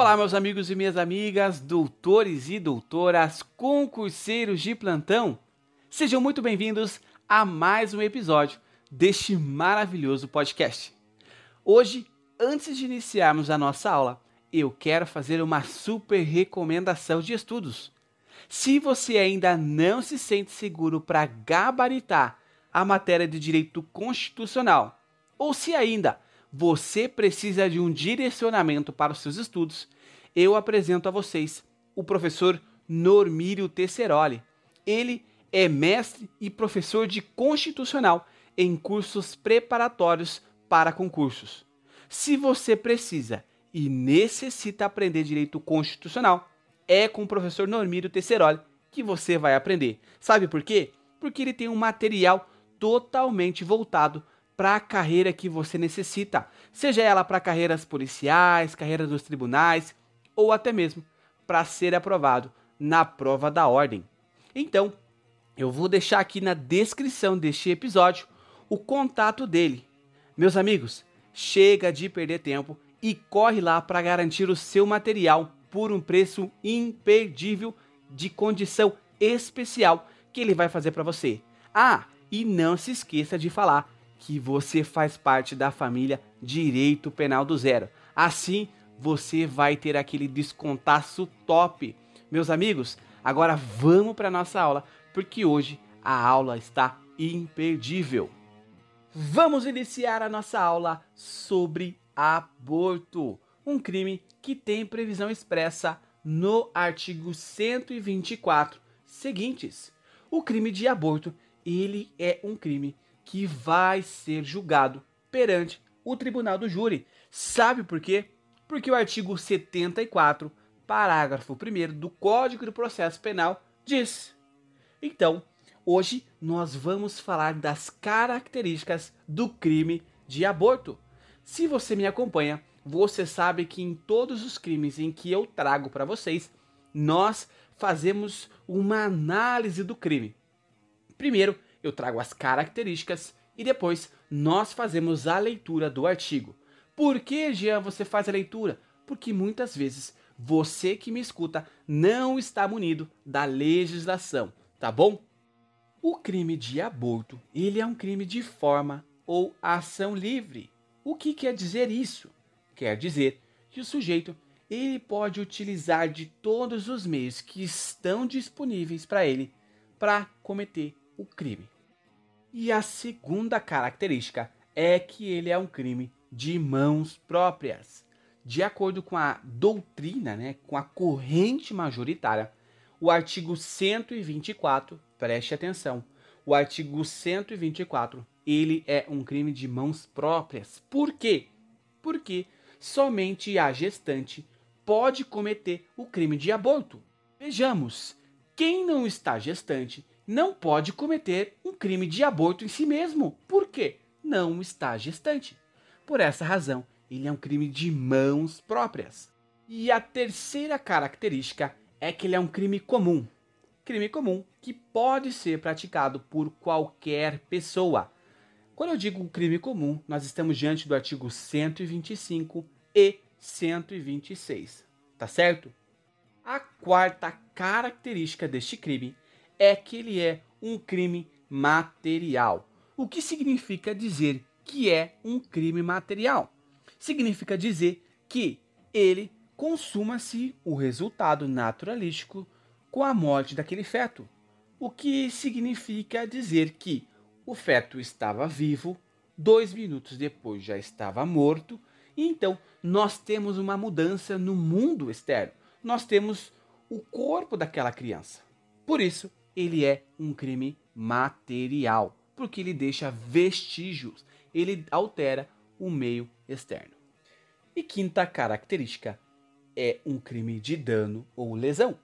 Olá, meus amigos e minhas amigas, doutores e doutoras, concurseiros de plantão. Sejam muito bem-vindos a mais um episódio deste maravilhoso podcast. Hoje, antes de iniciarmos a nossa aula, eu quero fazer uma super recomendação de estudos. Se você ainda não se sente seguro para gabaritar a matéria de direito constitucional, ou se ainda você precisa de um direcionamento para os seus estudos, eu apresento a vocês o professor Normírio Tesseroli. Ele é mestre e professor de constitucional em cursos preparatórios para concursos. Se você precisa e necessita aprender direito constitucional, é com o professor Normírio Tesseroli que você vai aprender. Sabe por quê? Porque ele tem um material totalmente voltado para a carreira que você necessita, seja ela para carreiras policiais, carreiras dos tribunais ou até mesmo para ser aprovado na prova da ordem. Então, eu vou deixar aqui na descrição deste episódio o contato dele. Meus amigos, chega de perder tempo e corre lá para garantir o seu material por um preço imperdível de condição especial que ele vai fazer para você. Ah, e não se esqueça de falar que você faz parte da família Direito Penal do Zero. Assim, você vai ter aquele descontaço top. Meus amigos, agora vamos para nossa aula, porque hoje a aula está imperdível. Vamos iniciar a nossa aula sobre aborto, um crime que tem previsão expressa no artigo 124 seguintes. O crime de aborto, ele é um crime que vai ser julgado perante o tribunal do júri. Sabe por quê? Porque o artigo 74, parágrafo 1 do Código de Processo Penal diz. Então, hoje nós vamos falar das características do crime de aborto. Se você me acompanha, você sabe que em todos os crimes em que eu trago para vocês, nós fazemos uma análise do crime. Primeiro, eu trago as características e depois nós fazemos a leitura do artigo. Por que, Jean, você faz a leitura? Porque muitas vezes você que me escuta não está munido da legislação, tá bom? O crime de aborto, ele é um crime de forma ou ação livre. O que quer dizer isso? Quer dizer que o sujeito ele pode utilizar de todos os meios que estão disponíveis para ele para cometer o crime. E a segunda característica é que ele é um crime de mãos próprias. De acordo com a doutrina, né, com a corrente majoritária, o artigo 124, preste atenção, o artigo 124, ele é um crime de mãos próprias. Por quê? Porque somente a gestante pode cometer o crime de aborto. Vejamos, quem não está gestante não pode cometer um crime de aborto em si mesmo. Por quê? Não está gestante. Por essa razão, ele é um crime de mãos próprias. E a terceira característica é que ele é um crime comum. Crime comum que pode ser praticado por qualquer pessoa. Quando eu digo crime comum, nós estamos diante do artigo 125 e 126, tá certo? A quarta característica deste crime é que ele é um crime material. O que significa dizer que é um crime material? Significa dizer que ele consuma-se o resultado naturalístico com a morte daquele feto. O que significa dizer que o feto estava vivo, dois minutos depois já estava morto, e então nós temos uma mudança no mundo externo. Nós temos o corpo daquela criança. Por isso, ele é um crime material, porque ele deixa vestígios, ele altera o meio externo. E quinta característica é um crime de dano ou lesão.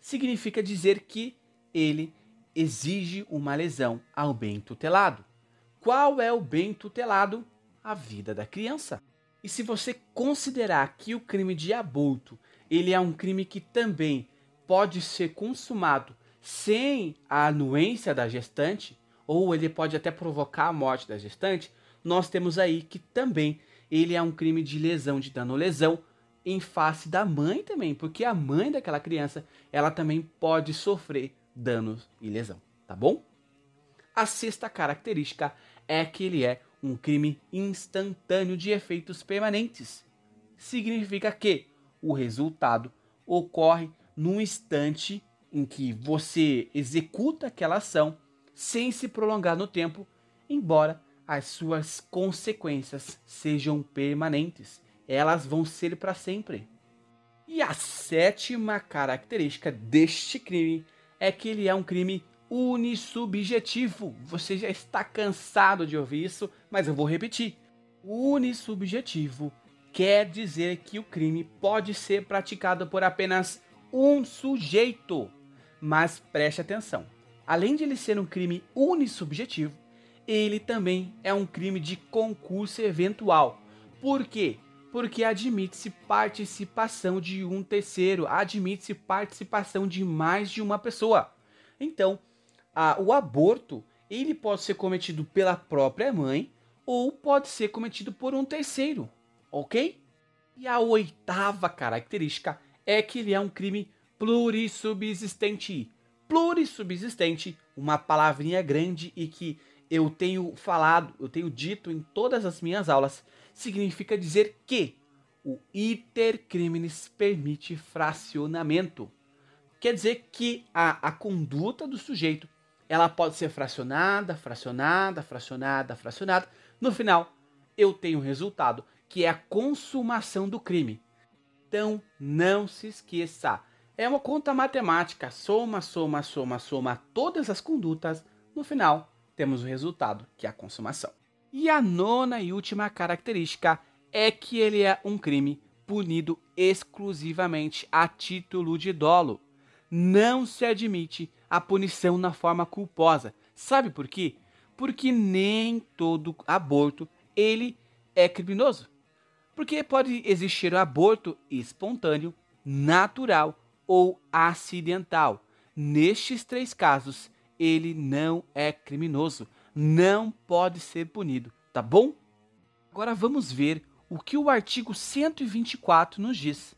Significa dizer que ele exige uma lesão ao bem tutelado. Qual é o bem tutelado? A vida da criança. E se você considerar que o crime de aborto ele é um crime que também pode ser consumado sem a anuência da gestante, ou ele pode até provocar a morte da gestante, nós temos aí que também ele é um crime de lesão, de dano lesão, em face da mãe também, porque a mãe daquela criança, ela também pode sofrer danos e lesão, tá bom? A sexta característica é que ele é um crime instantâneo de efeitos permanentes. Significa que o resultado ocorre num instante em que você executa aquela ação sem se prolongar no tempo, embora as suas consequências sejam permanentes. Elas vão ser para sempre. E a sétima característica deste crime é que ele é um crime unissubjetivo. Você já está cansado de ouvir isso, mas eu vou repetir. Unissubjetivo quer dizer que o crime pode ser praticado por apenas um sujeito. Mas preste atenção: além de ele ser um crime unissubjetivo, ele também é um crime de concurso eventual. Por quê? Porque admite-se participação de um terceiro, admite-se participação de mais de uma pessoa. Então, a, o aborto ele pode ser cometido pela própria mãe ou pode ser cometido por um terceiro, ok? E a oitava característica é que ele é um crime plurissubsistente. Plurissubsistente, uma palavrinha grande e que eu tenho falado, eu tenho dito em todas as minhas aulas, significa dizer que o iter criminis permite fracionamento. Quer dizer que a, a conduta do sujeito ela pode ser fracionada, fracionada, fracionada, fracionada. No final, eu tenho um resultado que é a consumação do crime. Então, não se esqueça. É uma conta matemática. Soma, soma, soma, soma todas as condutas. No final, temos o resultado, que é a consumação. E a nona e última característica é que ele é um crime punido exclusivamente a título de dolo. Não se admite a punição na forma culposa. Sabe por quê? Porque nem todo aborto ele é criminoso. Porque pode existir o aborto espontâneo, natural ou acidental. Nestes três casos, ele não é criminoso, não pode ser punido, tá bom? Agora vamos ver o que o artigo 124 nos diz.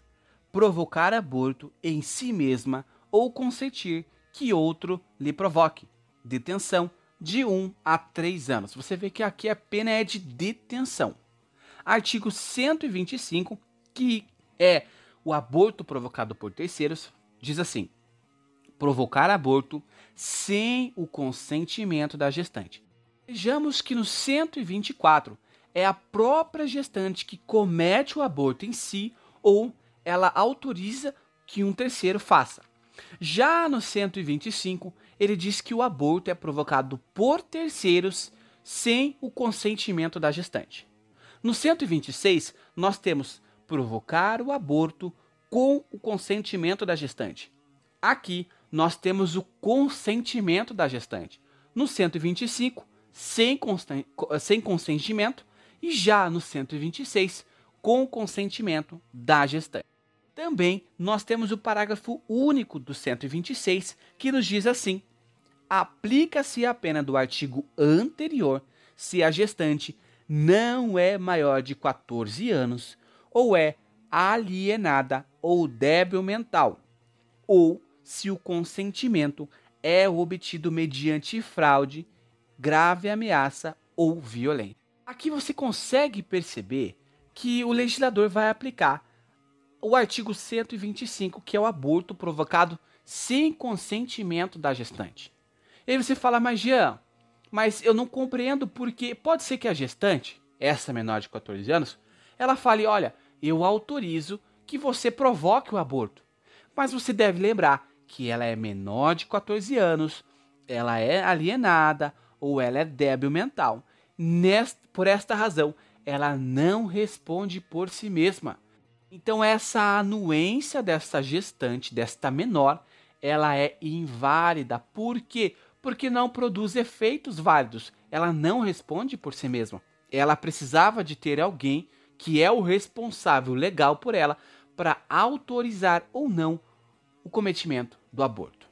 Provocar aborto em si mesma ou consentir que outro lhe provoque. Detenção de 1 a 3 anos. Você vê que aqui a pena é de detenção. Artigo 125, que é o aborto provocado por terceiros, diz assim: provocar aborto sem o consentimento da gestante. Vejamos que no 124 é a própria gestante que comete o aborto em si ou ela autoriza que um terceiro faça. Já no 125, ele diz que o aborto é provocado por terceiros sem o consentimento da gestante. No 126, nós temos provocar o aborto com o consentimento da gestante. Aqui, nós temos o consentimento da gestante. No 125, sem, sem consentimento, e já no 126, com o consentimento da gestante. Também nós temos o parágrafo único do 126, que nos diz assim: aplica-se a pena do artigo anterior se a gestante não é maior de 14 anos ou é alienada ou débil mental, ou se o consentimento é obtido mediante fraude, grave ameaça ou violência. Aqui você consegue perceber que o legislador vai aplicar o artigo 125, que é o aborto provocado sem consentimento da gestante. E aí você fala, mas Jean, mas eu não compreendo porque pode ser que a gestante, essa menor de 14 anos, ela fale, olha, eu autorizo que você provoque o aborto. Mas você deve lembrar que ela é menor de 14 anos, ela é alienada ou ela é débil mental. Nesta, por esta razão, ela não responde por si mesma. Então essa anuência dessa gestante, desta menor, ela é inválida. Por quê? Porque não produz efeitos válidos. Ela não responde por si mesma. Ela precisava de ter alguém que é o responsável legal por ela para autorizar ou não o cometimento do aborto.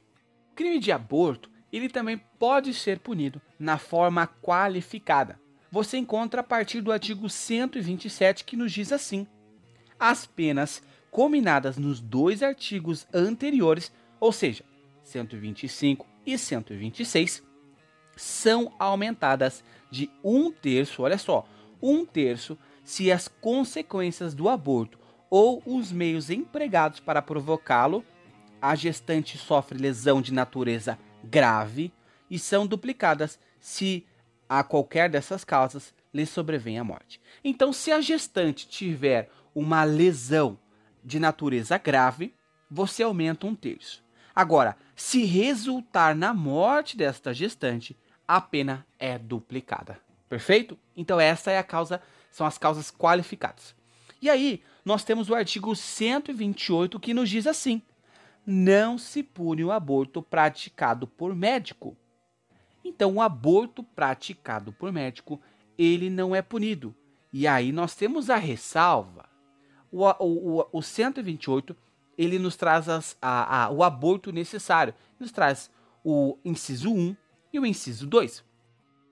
O crime de aborto, ele também pode ser punido na forma qualificada. Você encontra a partir do artigo 127 que nos diz assim: as penas combinadas nos dois artigos anteriores, ou seja, 125 e 126, são aumentadas de um terço, olha só, um terço, se as consequências do aborto ou os meios empregados para provocá-lo, a gestante sofre lesão de natureza grave e são duplicadas se a qualquer dessas causas lhe sobrevém a morte. Então, se a gestante tiver uma lesão de natureza grave, você aumenta um terço. Agora, se resultar na morte desta gestante, a pena é duplicada. Perfeito? Então essa é a causa, são as causas qualificadas. E aí, nós temos o artigo 128 que nos diz assim: não se pune o aborto praticado por médico. Então, o aborto praticado por médico, ele não é punido. E aí nós temos a ressalva. O, o, o, o 128, ele nos traz as, a, a, o aborto necessário. Nos traz o inciso 1 e o inciso 2.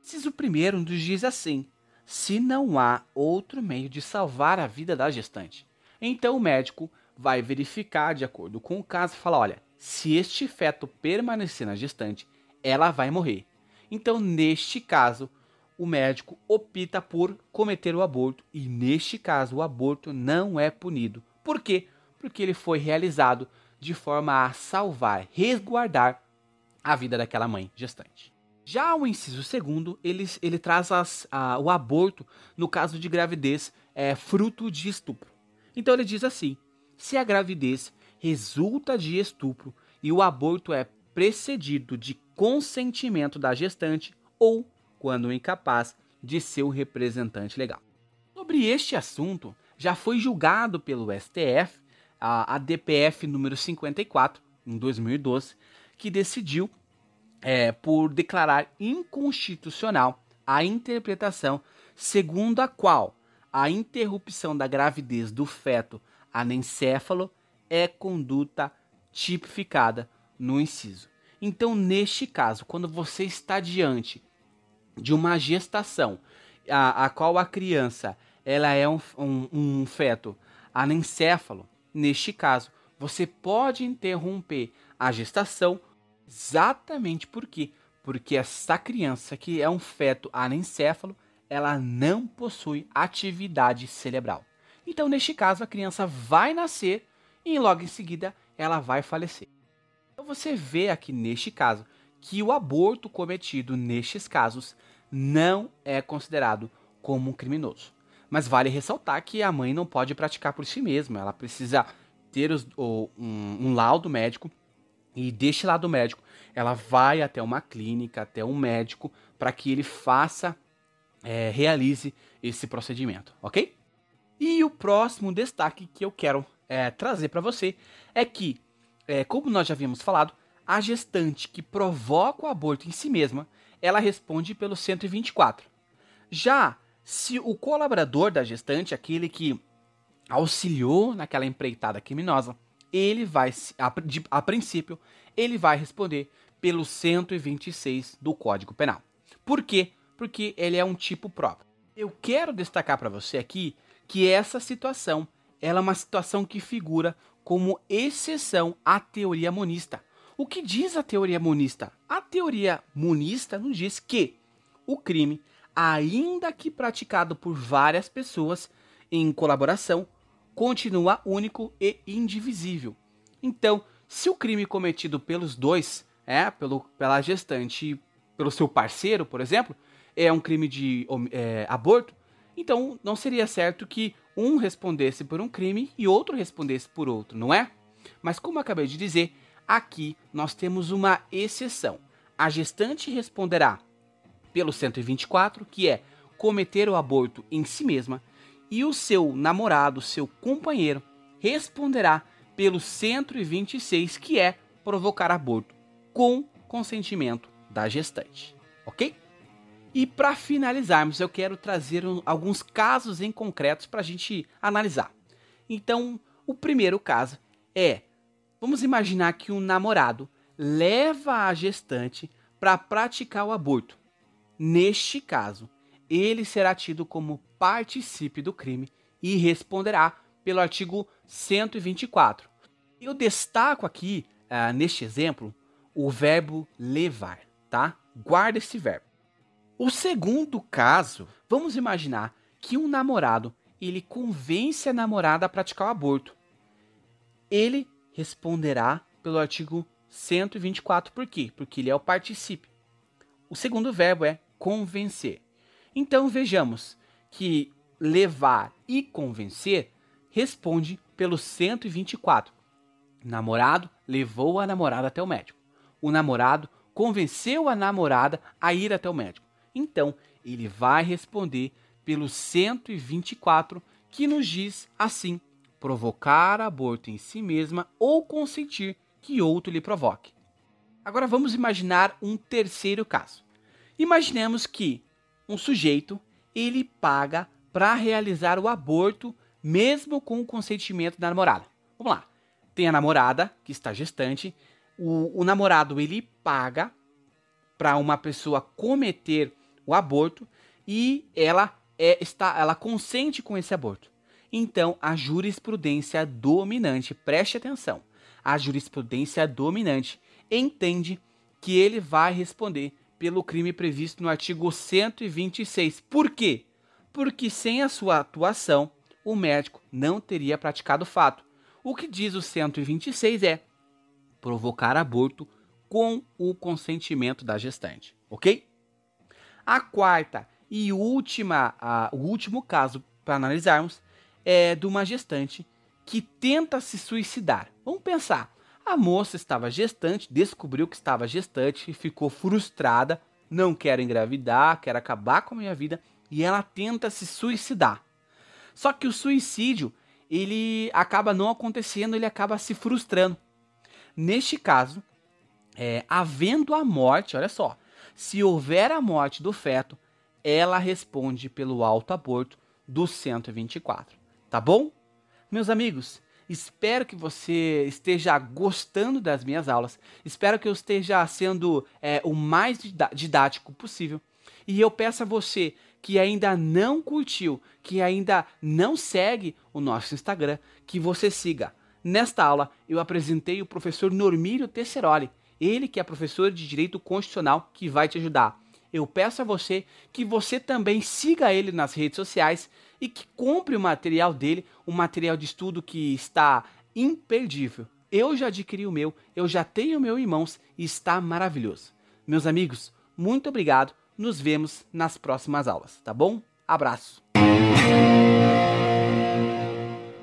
Inciso 1 nos diz assim: se não há outro meio de salvar a vida da gestante. Então o médico vai verificar de acordo com o caso e falar: olha, se este feto permanecer na gestante, ela vai morrer. Então, neste caso, o médico opta por cometer o aborto e, neste caso, o aborto não é punido. Por quê? Porque ele foi realizado de forma a salvar, resguardar a vida daquela mãe gestante. Já o inciso segundo, ele, ele traz as, a, o aborto no caso de gravidez é, fruto de estupro. Então ele diz assim: se a gravidez resulta de estupro e o aborto é precedido de consentimento da gestante ou, quando incapaz, de seu representante legal. Sobre este assunto, já foi julgado pelo STF a, a DPF número 54, em 2012, que decidiu é, por declarar inconstitucional a interpretação segundo a qual a interrupção da gravidez do feto anencéfalo é conduta tipificada no inciso. Então, neste caso, quando você está diante de uma gestação a, a qual a criança ela é um, um, um feto anencéfalo, neste caso, você pode interromper a gestação Exatamente por quê? Porque essa criança que é um feto anencéfalo, ela não possui atividade cerebral. Então, neste caso, a criança vai nascer e logo em seguida ela vai falecer. Então você vê aqui neste caso que o aborto cometido nestes casos não é considerado como um criminoso. Mas vale ressaltar que a mãe não pode praticar por si mesma, ela precisa ter os, um, um laudo médico e deste lado médico, ela vai até uma clínica, até um médico, para que ele faça, é, realize esse procedimento, ok? E o próximo destaque que eu quero é, trazer para você é que, é, como nós já havíamos falado, a gestante que provoca o aborto em si mesma, ela responde pelo 124. Já se o colaborador da gestante, aquele que auxiliou naquela empreitada criminosa, ele vai, a, a princípio, ele vai responder pelo 126 do Código Penal. Por quê? Porque ele é um tipo próprio. Eu quero destacar para você aqui que essa situação ela é uma situação que figura como exceção à teoria monista. O que diz a teoria monista? A teoria monista nos diz que o crime, ainda que praticado por várias pessoas em colaboração, continua único e indivisível. Então, se o crime cometido pelos dois, é, pelo, pela gestante e pelo seu parceiro, por exemplo, é um crime de é, aborto, então não seria certo que um respondesse por um crime e outro respondesse por outro, não é? Mas como acabei de dizer, aqui nós temos uma exceção. A gestante responderá pelo 124, que é cometer o aborto em si mesma, e o seu namorado, seu companheiro, responderá pelo 126, que é provocar aborto com consentimento da gestante, ok? E para finalizarmos, eu quero trazer alguns casos em concretos para a gente analisar. Então, o primeiro caso é: vamos imaginar que um namorado leva a gestante para praticar o aborto. Neste caso, ele será tido como participe do crime e responderá pelo artigo 124. Eu destaco aqui, uh, neste exemplo, o verbo levar, tá? Guarda esse verbo. O segundo caso, vamos imaginar que um namorado ele convence a namorada a praticar o aborto. Ele responderá pelo artigo 124. Por quê? Porque ele é o particípio. O segundo verbo é convencer. Então vejamos que levar e convencer responde pelo 124. O namorado levou a namorada até o médico. O namorado convenceu a namorada a ir até o médico. Então, ele vai responder pelo 124, que nos diz assim: provocar aborto em si mesma ou consentir que outro lhe provoque. Agora vamos imaginar um terceiro caso. Imaginemos que um sujeito ele paga para realizar o aborto mesmo com o consentimento da namorada. Vamos lá. Tem a namorada que está gestante, o, o namorado ele paga para uma pessoa cometer o aborto e ela é, está, ela consente com esse aborto. Então, a jurisprudência dominante, preste atenção, a jurisprudência dominante entende que ele vai responder pelo crime previsto no artigo 126. Por quê? Porque sem a sua atuação, o médico não teria praticado o fato. O que diz o 126 é provocar aborto com o consentimento da gestante, ok? A quarta e última, a, o último caso para analisarmos é de uma gestante que tenta se suicidar. Vamos pensar. A moça estava gestante, descobriu que estava gestante, ficou frustrada, não quer engravidar, quer acabar com a minha vida e ela tenta se suicidar. Só que o suicídio, ele acaba não acontecendo, ele acaba se frustrando. Neste caso, é, havendo a morte, olha só, se houver a morte do feto, ela responde pelo alto aborto do 124. Tá bom? Meus amigos, espero que você esteja gostando das minhas aulas. Espero que eu esteja sendo é, o mais didático possível. E eu peço a você que ainda não curtiu, que ainda não segue o nosso Instagram, que você siga. Nesta aula, eu apresentei o professor Normírio Tesseroli, ele que é professor de Direito Constitucional, que vai te ajudar eu peço a você que você também siga ele nas redes sociais e que compre o material dele, um material de estudo que está imperdível. Eu já adquiri o meu, eu já tenho o meu em mãos e está maravilhoso. Meus amigos, muito obrigado. Nos vemos nas próximas aulas, tá bom? Abraço.